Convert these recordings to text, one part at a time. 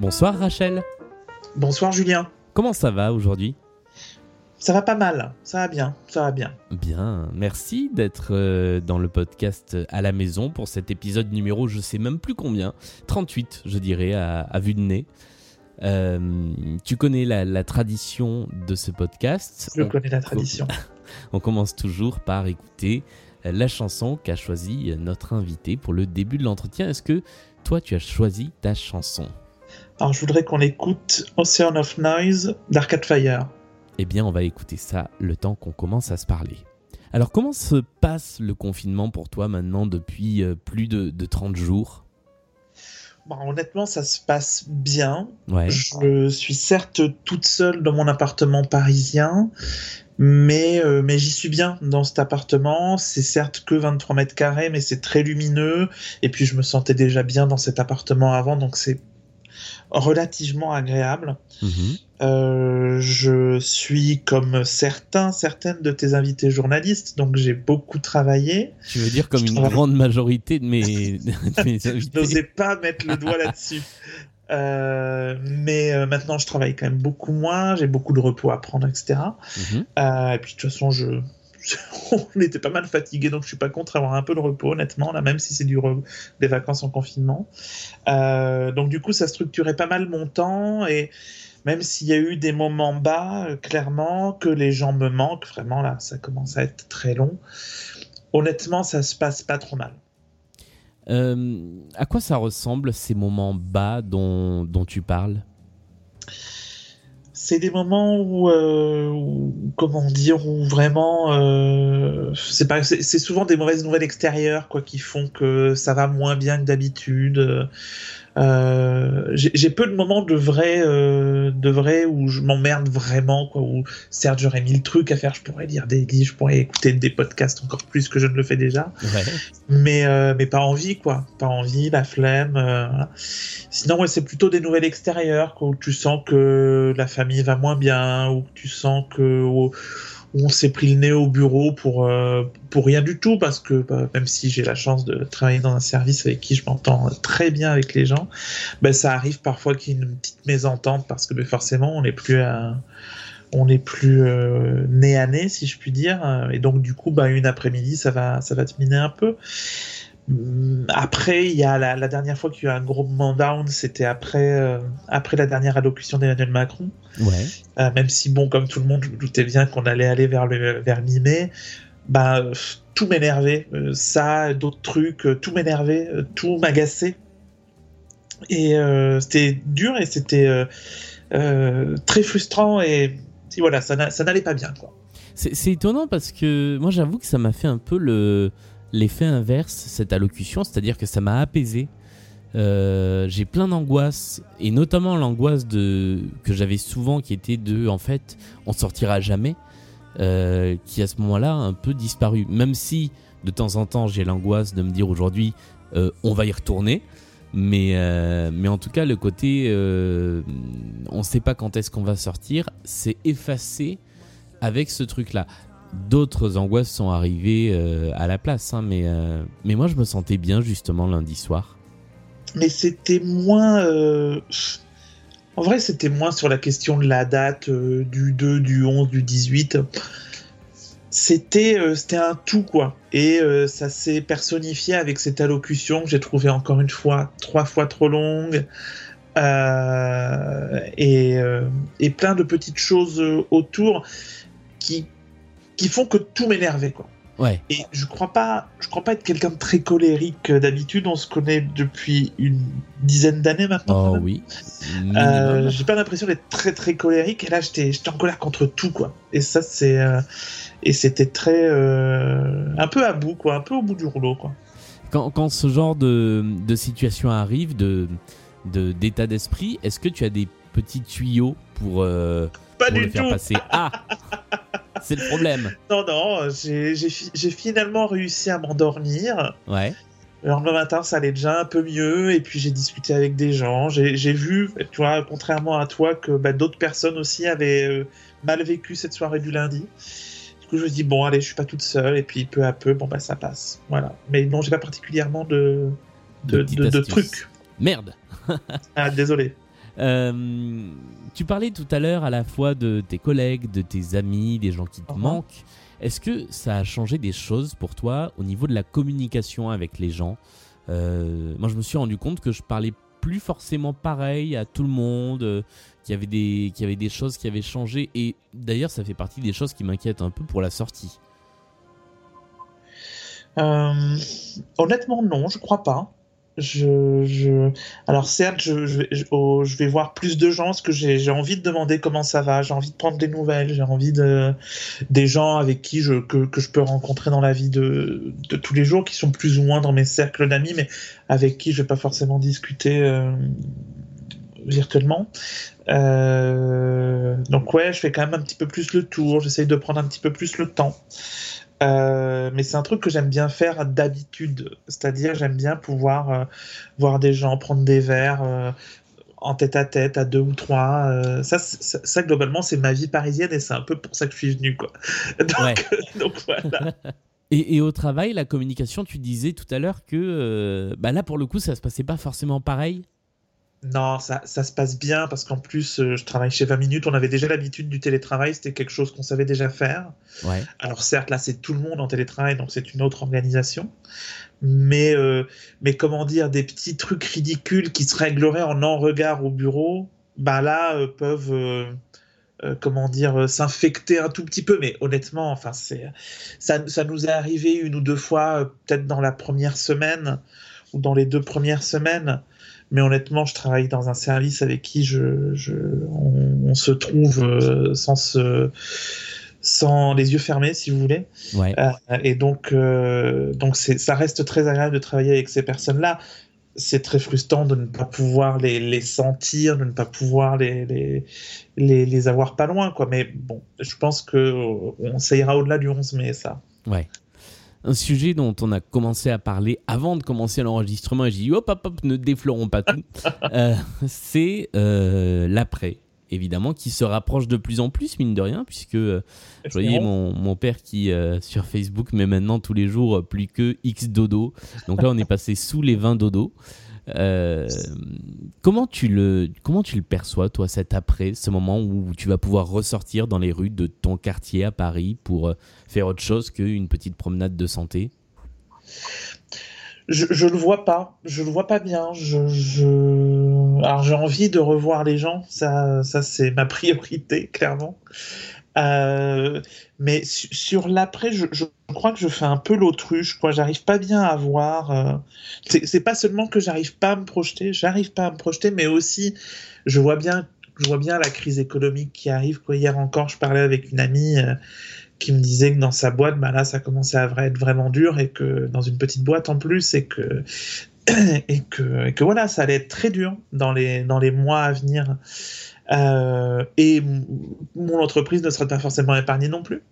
Bonsoir Rachel. Bonsoir Julien. Comment ça va aujourd'hui? Ça va pas mal, ça va bien, ça va bien. Bien, merci d'être euh, dans le podcast à la maison pour cet épisode numéro, je sais même plus combien, 38 je dirais, à, vue de nez. Euh, tu connais la, tradition de ce podcast? Je connais la tradition. On commence toujours par écouter euh, la chanson qu'a choisi notre invité pour le début de l'entretien. Est-ce que toi tu as choisi ta chanson? Alors je voudrais qu'on écoute Ocean of Noise d'Arcade Fire. Eh bien, on va écouter ça le temps qu'on commence à se parler. Alors, comment se passe le confinement pour toi maintenant depuis euh, plus de, 30 jours? Bah, Honnêtement, ça se passe bien. Je suis certes toute seule dans mon appartement parisien, mais, euh, mais j'y suis bien dans cet appartement. C'est certes que 23 mètres carrés, mais c'est très lumineux. Et puis, je me sentais déjà bien dans cet appartement avant, donc c'est relativement agréable. Mhm. Euh, je suis comme certains, certaines de tes invités journalistes, donc j'ai beaucoup travaillé. Tu veux dire comme une grande majorité de mes, invités Je n'osais pas mettre le doigt là-dessus. Euh, mais euh, maintenant, je travaille quand même beaucoup moins, j'ai beaucoup de repos à prendre, etc. Mhm. et puis de toute façon, je, on était pas mal fatigué, donc je suis pas contre avoir un peu de repos, honnêtement, là, même si c'est du des vacances en confinement. Euh, donc du coup, ça structurait pas mal mon temps et même s'il y a eu des moments bas, euh, clairement, que les gens me manquent, vraiment là, ça commence à être très long. Honnêtement, ça se passe pas trop mal. Euh, à quoi ça ressemble ces moments bas dont, dont tu parles? C'est des moments où, euh, comment dire, où vraiment, euh, c'est pas, c'est souvent des mauvaises nouvelles extérieures, quoi, qui font que ça va moins bien que d'habitude. Euh, j'ai peu de moments de vrai, euh, de vrai où je m'emmerde vraiment, quoi. Où certes j'aurais mille trucs à faire, je pourrais lire des livres, je pourrais écouter des podcasts encore plus que je ne le fais déjà. Mais euh, mais pas envie, quoi. Pas envie, la flemme. Sinon, ouais, c'est plutôt des nouvelles extérieures, quoi, où tu sens que la famille va moins bien, ou tu sens que on s'est pris le nez au bureau pour euh, pour rien du tout parce que bah, même si j'ai la chance de travailler dans un service avec qui je m'entends très bien avec les gens, bah, ça arrive parfois qu'il y ait une petite mésentente parce que bah, forcément on n'est plus on n'est plus euh, nez à nez si je puis dire. Et donc du coup bah une après-midi ça va ça va te miner un peu après, il y a la, dernière fois qu'il y a eu un gros moment down, c'était après, euh, après la dernière allocution d'Emmanuel Macron. Ouais. Euh, même si, bon, comme tout le monde, je me doutais bien qu'on allait aller vers le vers mi-mai, bah, tout m'énervait. Euh, ça, d'autres trucs, tout m'énervait, tout m'agaçait. Et c'était dur et c'était très frustrant et, et voilà, ça n'allait pas bien. C'est étonnant parce que moi, j'avoue que ça m'a fait un peu le l'effet inverse, cette allocution, c'est-à-dire que ça m'a apaisé. Euh, j'ai plein d'angoisses et notamment l'angoisse que j'avais souvent qui était de en fait on sortira jamais euh, qui à ce moment-là un peu disparu même si de temps en temps j'ai l'angoisse de me dire aujourd'hui euh, on va y retourner mais mais en tout cas le côté on sait pas quand est-ce qu'on va sortir c'est effacé avec ce truc là d'autres angoisses sont arrivées euh, à la place. Hein, mais, euh, mais moi, je me sentais bien justement lundi soir. Mais c'était moins. Euh, en vrai, c'était moins sur la question de la date du 2, du 11, du 18. C'était c'était un tout, quoi. Et ça s'est personnifié avec cette allocution que j'ai trouvé encore une fois trois fois trop longue. et, et plein de petites choses autour qui qui font que tout m'énervait quoi. Ouais. Et je crois pas, je crois pas être quelqu'un de très colérique d'habitude. On se connaît depuis une dizaine d'années maintenant. Oh oui. Euh, j'ai pas l'impression d'être très très colérique. Et là, j'étais, j'étais en colère contre tout quoi. Et ça, c'est euh, et c'était très euh, un peu à bout quoi, un peu au bout du rouleau quoi. Quand, quand ce genre de, de situation arrive, de d'état d'esprit, est-ce que tu as des petits tuyaux pour, pas du le faire passer? Ah C'est le problème. Non, non, j'ai finalement réussi à m'endormir. Ouais. Le lendemain matin, ça allait déjà un peu mieux, et puis j'ai discuté avec des gens. J'ai vu, tu vois, contrairement à toi, que bah, d'autres personnes aussi avaient euh, mal vécu cette soirée du lundi. Du coup, je me dis, bon, allez, je suis pas toute seule, et puis peu à peu, bon, bah, ça passe. Voilà. Mais non, j'ai pas particulièrement de, de, de, trucs. Merde Ah, désolé. Euh, tu parlais tout à l'heure à la fois de tes collègues, de tes amis, des gens qui te Mhm. manquent. Est-ce que ça a changé des choses pour toi au niveau de la communication avec les gens? Euh, Moi, je me suis rendu compte que je parlais plus forcément pareil à tout le monde, euh, qu'il y avait des, qu'il y avait des choses qui avaient changé. Et d'ailleurs, ça fait partie des choses qui m'inquiètent un peu pour la sortie. Honnêtement, non, je crois pas. Je, je... Alors certes, je, je, oh, je vais voir plus de gens parce que j'ai j'ai envie de demander comment ça va, j'ai envie de prendre des nouvelles, j'ai envie de des gens avec qui je que, que je peux rencontrer dans la vie de, de tous les jours, qui sont plus ou moins dans mes cercles d'amis, mais avec qui je vais pas forcément discuter euh, virtuellement. Euh, donc ouais, je fais quand même un petit peu plus le tour, j'essaye de prendre un petit peu plus le temps. Euh, mais c'est un truc que j'aime bien faire d'habitude, c'est-à-dire j'aime bien pouvoir euh, voir des gens prendre des verres euh, en tête à tête à deux ou trois. ça, ça, ça, globalement, c'est ma vie parisienne et c'est un peu pour ça que je suis venu, quoi. Donc, Ouais. donc voilà. Et, et au travail, la communication, tu disais tout à l'heure que bah là, pour le coup, ça se passait pas forcément pareil. Non, ça, ça se passe bien parce qu'en plus, euh, je travaille chez 20 minutes. On avait déjà l'habitude du télétravail, c'était quelque chose qu'on savait déjà faire. Ouais. Alors certes, là, c'est tout le monde en télétravail, donc c'est une autre organisation. Mais, euh, mais comment dire, des petits trucs ridicules qui se régleraient en en regard au bureau, bah là, euh, peuvent, euh, euh, comment dire, s'infecter un tout petit peu. Mais honnêtement, enfin, c'est, ça, ça nous est arrivé une ou deux fois, peut-être dans la première semaine ou dans les deux premières semaines. Mais honnêtement, je travaille dans un service avec qui je, je, on, on se trouve euh, sans se, sans les yeux fermés, si vous voulez. Ouais. Euh, et donc, euh, donc ça reste très agréable de travailler avec ces personnes-là. C'est très frustrant de ne pas pouvoir les, les sentir, de ne pas pouvoir les, les, les, les avoir pas loin, quoi. Mais bon, je pense que euh, on, ça ira au-delà du 11 mai, ça. Ouais. Un sujet dont on a commencé à parler avant de commencer l'enregistrement, et j'ai dit hop, hop, hop, ne déflorons pas tout. Euh, c'est euh, l'après, évidemment, qui se rapproche de plus en plus, mine de rien, puisque euh, je voyais mon, mon père qui, euh, sur Facebook, met maintenant tous les jours plus que X dodo. Donc là, on est passé sous les 20 dodo. Euh, comment, tu le, comment tu le perçois, toi, cet après, ce moment où tu vas pouvoir ressortir dans les rues de ton quartier à Paris pour euh, faire autre chose qu'une petite promenade de santé? Je, je le vois pas, je le vois pas bien. Je. Alors j'ai envie de revoir les gens, ça, ça c'est ma priorité clairement. Euh, mais su- sur l'après, je, crois que je fais un peu l'autruche, quoi. J'arrive pas bien à voir. euh, C'est pas seulement que j'arrive pas à me projeter, j'arrive pas à me projeter, mais aussi je vois bien, je vois bien la crise économique qui arrive. Hier encore, je parlais avec une amie. euh, qui me disait que dans sa boîte, bah là, ça commençait à être vraiment dur et que dans une petite boîte en plus et que et que, voilà, ça allait être très dur dans les mois à venir. Euh, et mon entreprise ne serait pas forcément épargnée non plus.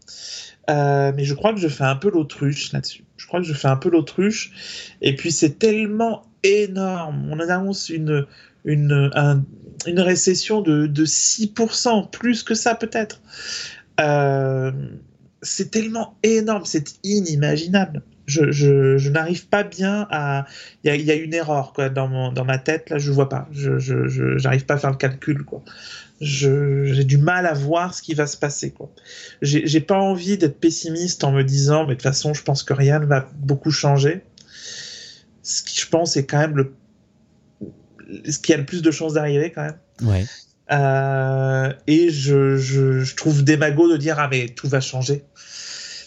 Euh, mais je crois que je fais un peu l'autruche là-dessus. Je crois que je fais un peu l'autruche. Et puis c'est tellement énorme. On annonce une, une, un- une récession de, de 6%, plus que ça peut-être. Euh, c'est tellement énorme, c'est inimaginable. Je, je, je n'arrive pas bien à. Il y a, il y a une erreur quoi, dans, mon, dans ma tête, là, je vois pas. Je j'arrive pas à faire le calcul. Quoi. J'ai du mal à voir ce qui va se passer. Quoi. J'ai pas envie d'être pessimiste en me disant, mais de toute façon, je pense que rien ne va beaucoup changer. Ce qui, je pense, est quand même le. Ce qui a le plus de chances d'arriver, quand même. Ouais. Euh, et je, je, je trouve démago de dire ah mais tout va changer.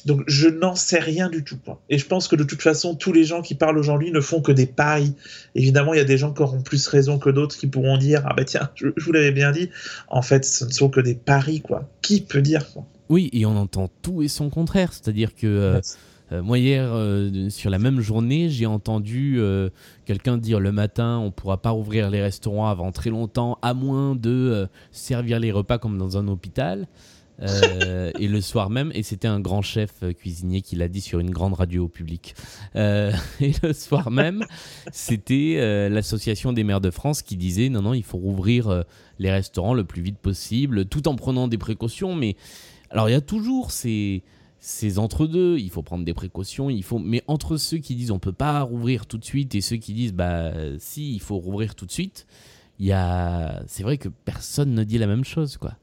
Donc je n'en sais rien du tout. Et je pense que de toute façon, tous les gens qui parlent aujourd'hui ne font que des paris. Évidemment, il y a des gens qui auront plus raison que d'autres qui pourront dire ah bah tiens, je, je vous l'avais bien dit. En fait, ce ne sont que des paris quoi. Qui peut dire quoi? Oui, et on entend tout et son contraire. C'est-à-dire que euh, euh, moi, hier, euh, sur la même journée, j'ai entendu quelqu'un dire le matin on pourra pas rouvrir les restaurants avant très longtemps, à moins de servir les repas comme dans un hôpital. Euh, et le soir même, et c'était un grand chef euh, cuisinier qui l'a dit sur une grande radio publique. Euh, et le soir même, c'était euh, l'association des maires de France qui disait non, non, il faut rouvrir les restaurants le plus vite possible, tout en prenant des précautions. Mais alors, il y a toujours ces, ces entre-deux. Il faut prendre des précautions, il faut. Mais entre ceux qui disent on peut pas rouvrir tout de suite et ceux qui disent bah si, il faut rouvrir tout de suite, il y a... c'est vrai que personne ne dit la même chose, quoi.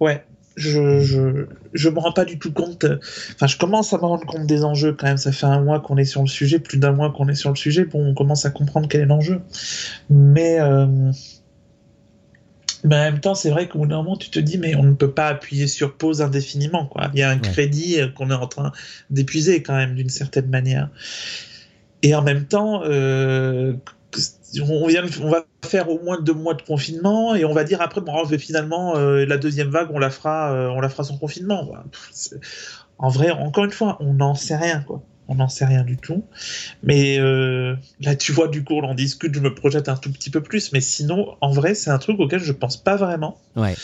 Ouais, je, je, je me rends pas du tout compte. Enfin, je commence à me rendre compte des enjeux quand même. Ça fait un mois qu'on est sur le sujet, plus d'un mois qu'on est sur le sujet. Bon, on commence à comprendre quel est l'enjeu. Mais, euh, mais en même temps, c'est vrai qu'au bout d'un moment, tu te dis, mais on ne peut pas appuyer sur pause indéfiniment. Quoi. Il y a un crédit qu'on est en train d'épuiser quand même d'une certaine manière. Et en même temps, euh, on, vient, on va faire au moins deux mois de confinement et on va dire après, bon, finalement, euh, la deuxième vague, on la fera, euh, on la fera sans confinement. En vrai, encore une fois, on n'en sait rien, quoi. On n'en sait rien du tout. Mais euh, là, tu vois, du coup, on en discute, je me projette un tout petit peu plus. Mais sinon, en vrai, c'est un truc auquel je pense pas vraiment. Ouais.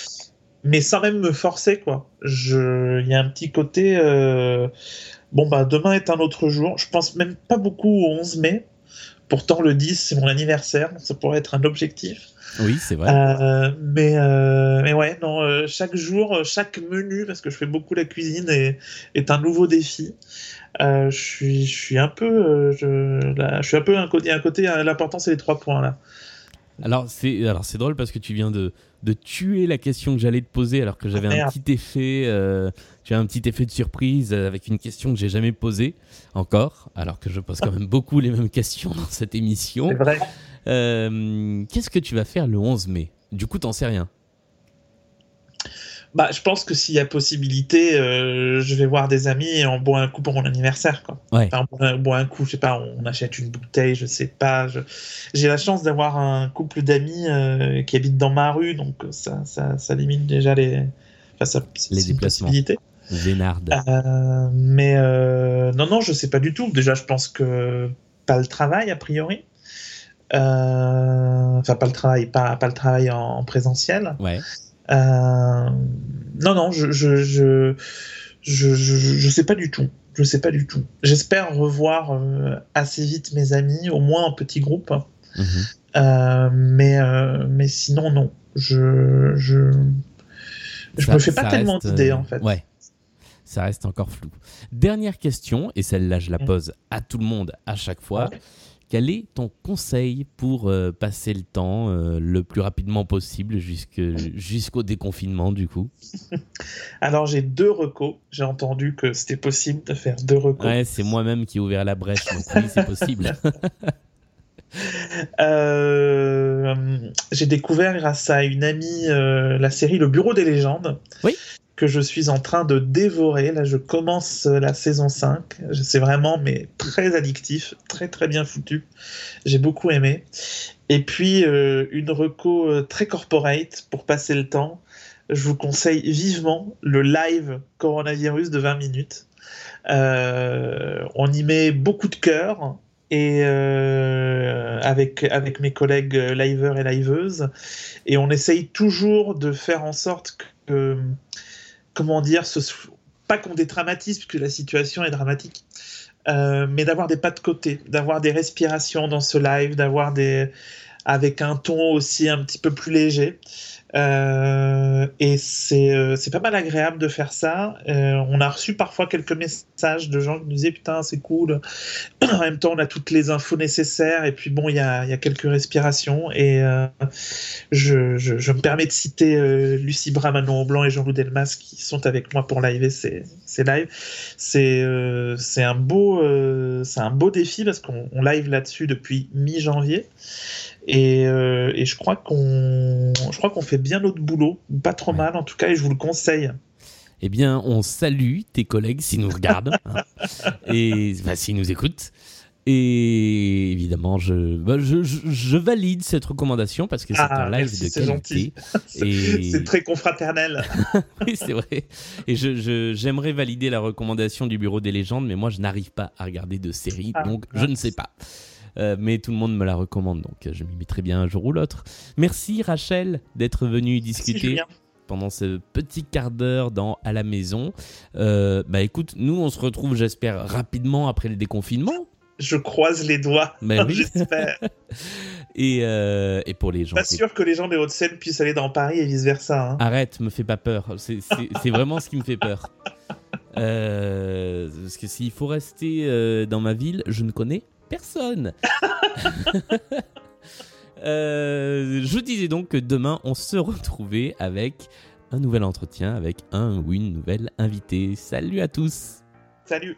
Mais sans même me forcer, quoi. Il y a un petit côté. Bon, bah, demain est un autre jour. Je pense même pas beaucoup au 11 mai Pourtant, le 10, c'est mon anniversaire, donc ça pourrait être un objectif. Oui, c'est vrai. Euh, mais, euh, mais ouais, non, euh, chaque jour, chaque menu, parce que je fais beaucoup la cuisine, est, est un nouveau défi. je, suis, je suis un peu. je, je suis un peu un côté. Un côté L'important, c'est les trois points, là. Alors, c'est drôle parce que tu viens de, de tuer la question que j'allais te poser alors que j'avais un petit effet, euh, tu as un petit effet de surprise avec une question que j'ai jamais posée encore, alors que je pose quand même beaucoup les mêmes questions dans cette émission. C'est vrai. Euh, qu'est-ce que tu vas faire le 11 mai? Du coup, t'en sais rien. Bah, je pense que s'il y a possibilité, euh, je vais voir des amis et on boit un coup pour mon anniversaire. Quoi. Ouais. on, boit un coup, je sais pas, on achète une bouteille, je sais pas. J'ai la chance d'avoir un couple d'amis euh, qui habitent dans ma rue, donc ça, ça, ça limite déjà les, enfin, ça, les déplacements. Euh, mais non, non, je sais pas du tout. Déjà, je pense que pas le travail a priori. Enfin, pas le travail, pas, pas le travail en présentiel. Ouais. Euh, non, non, je je, je, je, je, sais pas du tout. Je sais pas du tout. J'espère revoir euh, assez vite mes amis, au moins en petit groupe. Mhm. Euh, mais, mais sinon, non. Je, je, je me fais pas tellement d'idées, en fait. Ouais. Ça reste encore flou. Dernière question, et celle-là, je la mm. pose à tout le monde à chaque fois. Quel est ton conseil pour euh, passer le temps euh, le plus rapidement possible jusqu'au déconfinement du coup? Alors j'ai deux recos. J'ai entendu que c'était possible de faire deux recos. Ouais, c'est moi-même qui ai ouvert la brèche, donc oui, c'est possible. Euh, j'ai découvert grâce à une amie la série Le Bureau des légendes. Oui que je suis en train de dévorer. Là, je commence la saison 5. C'est vraiment mais très addictif, très très bien foutu. J'ai beaucoup aimé. Et puis euh, une reco euh, très corporate pour passer le temps. Je vous conseille vivement le live coronavirus de 20 minutes. Euh, on y met beaucoup de cœur et avec, avec mes collègues liveurs et liveuses. Et on essaye toujours de faire en sorte que comment dire, pas qu'on dédramatise, puisque la situation est dramatique, euh, mais d'avoir des pas de côté, d'avoir des respirations dans ce live, d'avoir des avec un ton aussi un petit peu plus léger. Euh, et euh, c'est pas mal agréable de faire ça. Euh, on a reçu parfois quelques messages de gens qui nous disaient putain c'est cool. en même temps on a toutes les infos nécessaires et puis bon il y a, y a, quelques respirations et je, je, je, me permets de citer Lucie Bra, Manon Blanc et Jean-Loup Delmas qui sont avec moi pour live ces, ces lives. C'est c'est un beau c'est un beau défi parce qu'on live là-dessus depuis mi-janvier. Et, euh, et, je crois qu'on, je crois qu'on fait bien notre boulot, pas trop mal en tout cas, et je vous le conseille. Eh bien, on salue tes collègues s'ils nous regardent hein, et bah, s'ils nous écoutent. Et évidemment, je, bah, je, je, valide cette recommandation parce que c'est ah, un live de qualité. C'est très confraternel. oui, c'est vrai. Et j'aimerais je, valider la recommandation du Bureau des légendes, mais moi, je n'arrive pas à regarder de séries, ah, donc je ne sais pas. Euh, mais tout le monde me la recommande, donc euh, je m'y mettrai bien un jour ou l'autre. Merci Rachel d'être venue discuter. pendant ce petit quart d'heure dans à la maison. Euh, bah écoute, nous on se retrouve j'espère rapidement après le déconfinement. Je croise les doigts. Ben j'espère. et, et, pour les gens. Pas sûr que les gens des Hauts-de-Seine puissent aller dans Paris et vice versa. Hein. Arrête, me fais pas peur. C'est vraiment ce qui me fait peur. parce que s'il faut rester dans ma ville, je ne connais personne. je disais donc que demain, on se retrouvait avec un nouvel entretien avec un ou une nouvelle invitée. Salut à tous Salut